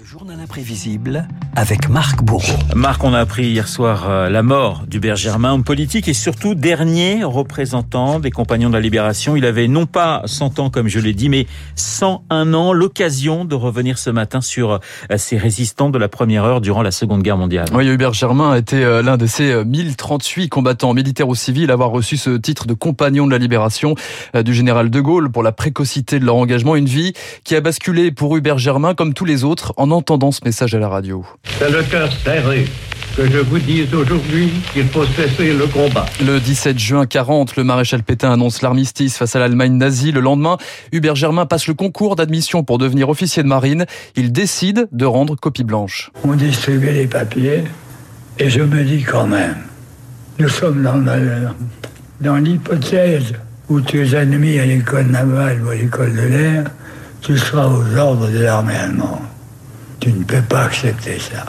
Le journal imprévisible avec Marc Bourreau. Marc, on a appris hier soir euh, la mort d'Hubert Germain, homme politique et surtout dernier représentant des Compagnons de la Libération. Il avait non pas 100 ans comme je l'ai dit, mais 101 ans. L'occasion de revenir ce matin sur euh, ces résistants de la première heure durant la Seconde Guerre mondiale. Oui, Hubert Germain a été euh, l'un de ces 1038 combattants militaires ou civils à avoir reçu ce titre de Compagnon de la Libération du général de Gaulle pour la précocité de leur engagement. Une vie qui a basculé pour Hubert Germain comme tous les autres en entendant ce message à la radio. C'est le cœur serré que je vous dise aujourd'hui qu'il faut cesser le combat. Le 17 juin 40, le maréchal Pétain annonce l'armistice face à l'Allemagne nazie. Le lendemain, Hubert Germain passe le concours d'admission pour devenir officier de marine. Il décide de rendre copie blanche. On distribue les papiers et je me dis quand même, nous sommes dans, dans l'hypothèse où tu es admis à l'école navale ou à l'école de l'air, tu seras aux ordres de l'armée allemande. Tu ne peux pas accepter ça.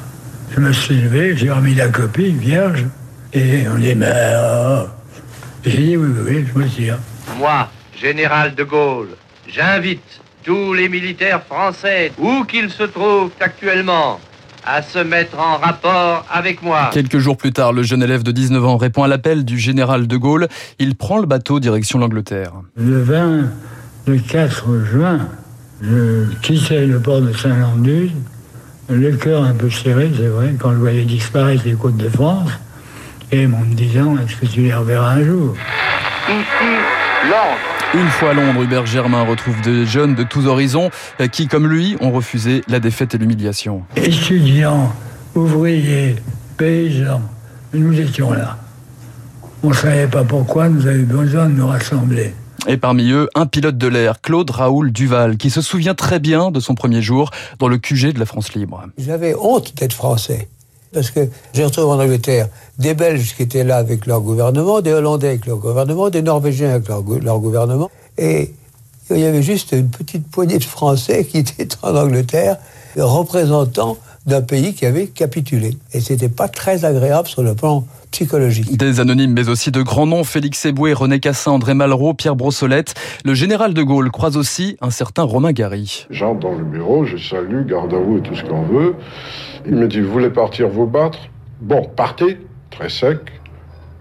Je me suis levé, j'ai remis la copie, vierge, et on dit, mais... Oh. J'ai dit, oui, oui, oui, je me tire. Moi, général de Gaulle, j'invite tous les militaires français, où qu'ils se trouvent actuellement, à se mettre en rapport avec moi. Quelques jours plus tard, le jeune élève de 19 ans répond à l'appel du général de Gaulle. Il prend le bateau direction l'Angleterre. Le 20, le 4 juin, je quittais le port de Saint-Landus le cœur un peu serré, c'est vrai, quand je voyais disparaître les côtes de France, et en me disant, est-ce que tu les reverras un jour? Ici, Londres. Une fois à Londres, Hubert Germain retrouve des jeunes de tous horizons euh, qui, comme lui, ont refusé la défaite et l'humiliation. Étudiants, ouvriers, paysans, nous étions là. On ne savait pas pourquoi nous avions besoin de nous rassembler. Et parmi eux, un pilote de l'air, Claude Raoul Duval, qui se souvient très bien de son premier jour dans le QG de la France libre. J'avais honte d'être français. Parce que j'ai retrouvé en Angleterre des Belges qui étaient là avec leur gouvernement, des Hollandais avec leur gouvernement, des Norvégiens avec leur, leur gouvernement. Et il y avait juste une petite poignée de Français qui étaient en Angleterre, représentant d'un pays qui avait capitulé. Et c'était pas très agréable sur le plan psychologique. Des anonymes, mais aussi de grands noms, Félix Eboué, René Cassin, André Malraux, Pierre Brossolette. Le général de Gaulle croise aussi un certain Romain Gary. J'entre dans le bureau, je salue, garde à vous et tout ce qu'on veut. Il me dit, vous voulez partir vous battre? Bon, partez, très sec.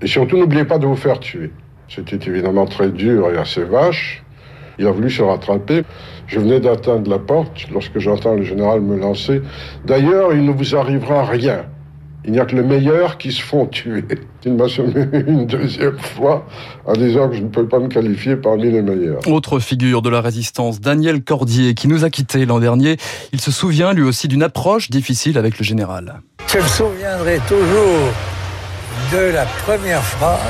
Et surtout, n'oubliez pas de vous faire tuer. C'était évidemment très dur et assez vache. Il a voulu se rattraper. Je venais d'atteindre la porte lorsque j'entends le général me lancer. D'ailleurs, il ne vous arrivera rien. Il n'y a que les meilleurs qui se font tuer. Il m'a semé une deuxième fois en disant que je ne peux pas me qualifier parmi les meilleurs. Autre figure de la résistance, Daniel Cordier, qui nous a quittés l'an dernier. Il se souvient lui aussi d'une approche difficile avec le général. Je me souviendrai toujours de la première phrase.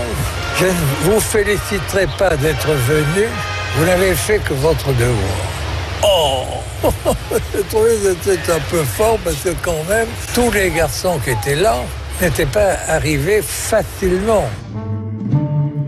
Je ne vous féliciterai pas d'être venu. Vous n'avez fait que votre devoir. Oh Je trouvais que c'était un peu fort parce que quand même, tous les garçons qui étaient là n'étaient pas arrivés facilement.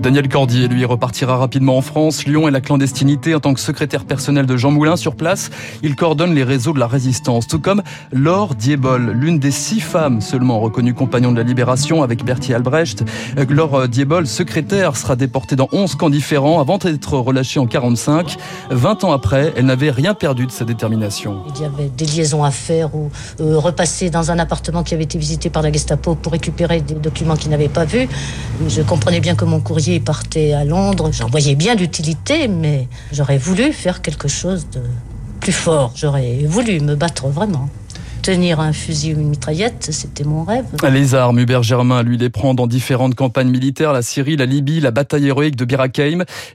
Daniel Cordier, lui, repartira rapidement en France. Lyon et la clandestinité en tant que secrétaire personnel de Jean Moulin sur place. Il coordonne les réseaux de la résistance, tout comme Laure Diebol, l'une des six femmes seulement reconnues compagnons de la libération avec Bertie Albrecht. Euh, Laure Diebol, secrétaire, sera déportée dans 11 camps différents avant d'être relâchée en 45. 20 ans après, elle n'avait rien perdu de sa détermination. Il y avait des liaisons à faire ou euh, repasser dans un appartement qui avait été visité par la Gestapo pour récupérer des documents qu'ils n'avaient pas vus. Je comprenais bien que mon courrier partait à Londres. J'en voyais bien l'utilité, mais j'aurais voulu faire quelque chose de plus fort. J'aurais voulu me battre vraiment. Tenir un fusil ou une mitraillette, c'était mon rêve. Les armes, Hubert Germain, lui, les prend dans différentes campagnes militaires, la Syrie, la Libye, la bataille héroïque de Bir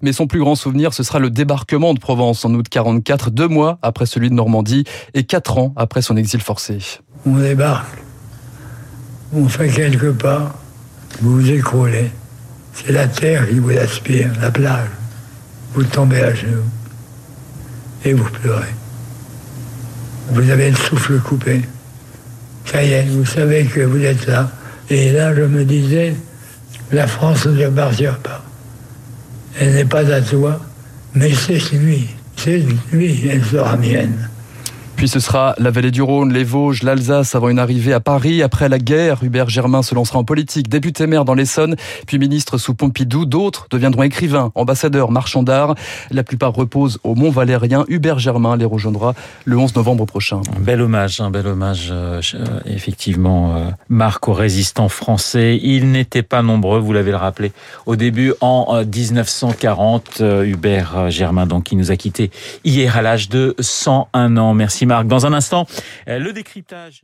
Mais son plus grand souvenir, ce sera le débarquement de Provence en août 44, deux mois après celui de Normandie et quatre ans après son exil forcé. On débarque, on fait quelques pas, vous vous écroulez. C'est la terre qui vous aspire, la plage. Vous tombez à genoux et vous pleurez. Vous avez le souffle coupé. Ça y est, vous savez que vous êtes là. Et là, je me disais, la France ne appartient pas. Elle n'est pas à toi, mais c'est lui. C'est lui, elle sera mienne. Puis ce sera la vallée du Rhône, les Vosges, l'Alsace avant une arrivée à Paris. Après la guerre, Hubert Germain se lancera en politique, député maire dans l'Essonne, puis ministre sous Pompidou. D'autres deviendront écrivains, ambassadeurs, marchands d'art. La plupart reposent au Mont Valérien. Hubert Germain les rejoindra le 11 novembre prochain. Un bel hommage, un bel hommage, euh, effectivement, euh, Marc aux résistants français. Ils n'étaient pas nombreux, vous l'avez rappelé au début, en 1940. Euh, Hubert Germain, donc, qui nous a quittés hier à l'âge de 101 ans. Marc. Dans un instant, le décryptage.